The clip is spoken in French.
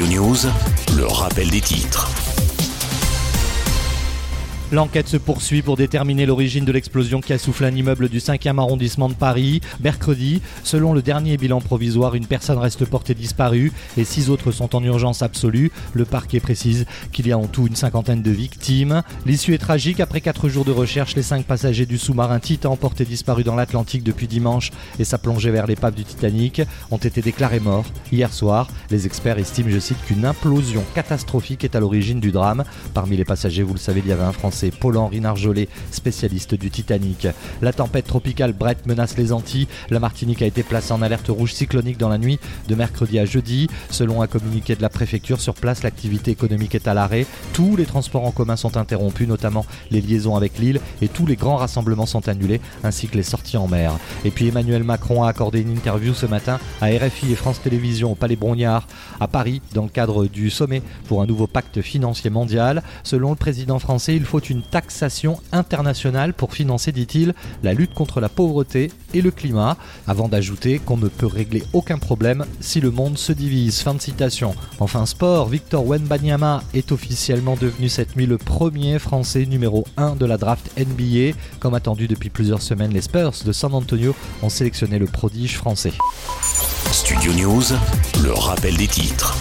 Le rappel des titres. L'enquête se poursuit pour déterminer l'origine de l'explosion qui a soufflé un immeuble du 5e arrondissement de Paris. Mercredi, selon le dernier bilan provisoire, une personne reste portée disparue et six autres sont en urgence absolue. Le parquet précise qu'il y a en tout une cinquantaine de victimes. L'issue est tragique. Après quatre jours de recherche, les cinq passagers du sous-marin Titan, portés disparus dans l'Atlantique depuis dimanche et sa plongée vers l'épave du Titanic, ont été déclarés morts. Hier soir, les experts estiment, je cite, qu'une implosion catastrophique est à l'origine du drame. Parmi les passagers, vous le savez, il y avait un Français c'est Paul-Henri Narjolet, spécialiste du Titanic. La tempête tropicale Brett menace les Antilles. La Martinique a été placée en alerte rouge cyclonique dans la nuit de mercredi à jeudi. Selon un communiqué de la préfecture, sur place, l'activité économique est à l'arrêt. Tous les transports en commun sont interrompus, notamment les liaisons avec l'île, et tous les grands rassemblements sont annulés, ainsi que les sorties en mer. Et puis Emmanuel Macron a accordé une interview ce matin à RFI et France Télévisions au Palais Brognard à Paris dans le cadre du sommet pour un nouveau pacte financier mondial. Selon le président français, il faut une taxation internationale pour financer, dit-il, la lutte contre la pauvreté et le climat, avant d'ajouter qu'on ne peut régler aucun problème si le monde se divise. Fin de citation. Enfin sport, Victor Wenbanyama est officiellement devenu cette nuit le premier Français numéro 1 de la draft NBA. Comme attendu depuis plusieurs semaines, les Spurs de San Antonio ont sélectionné le prodige français. Studio News, le rappel des titres.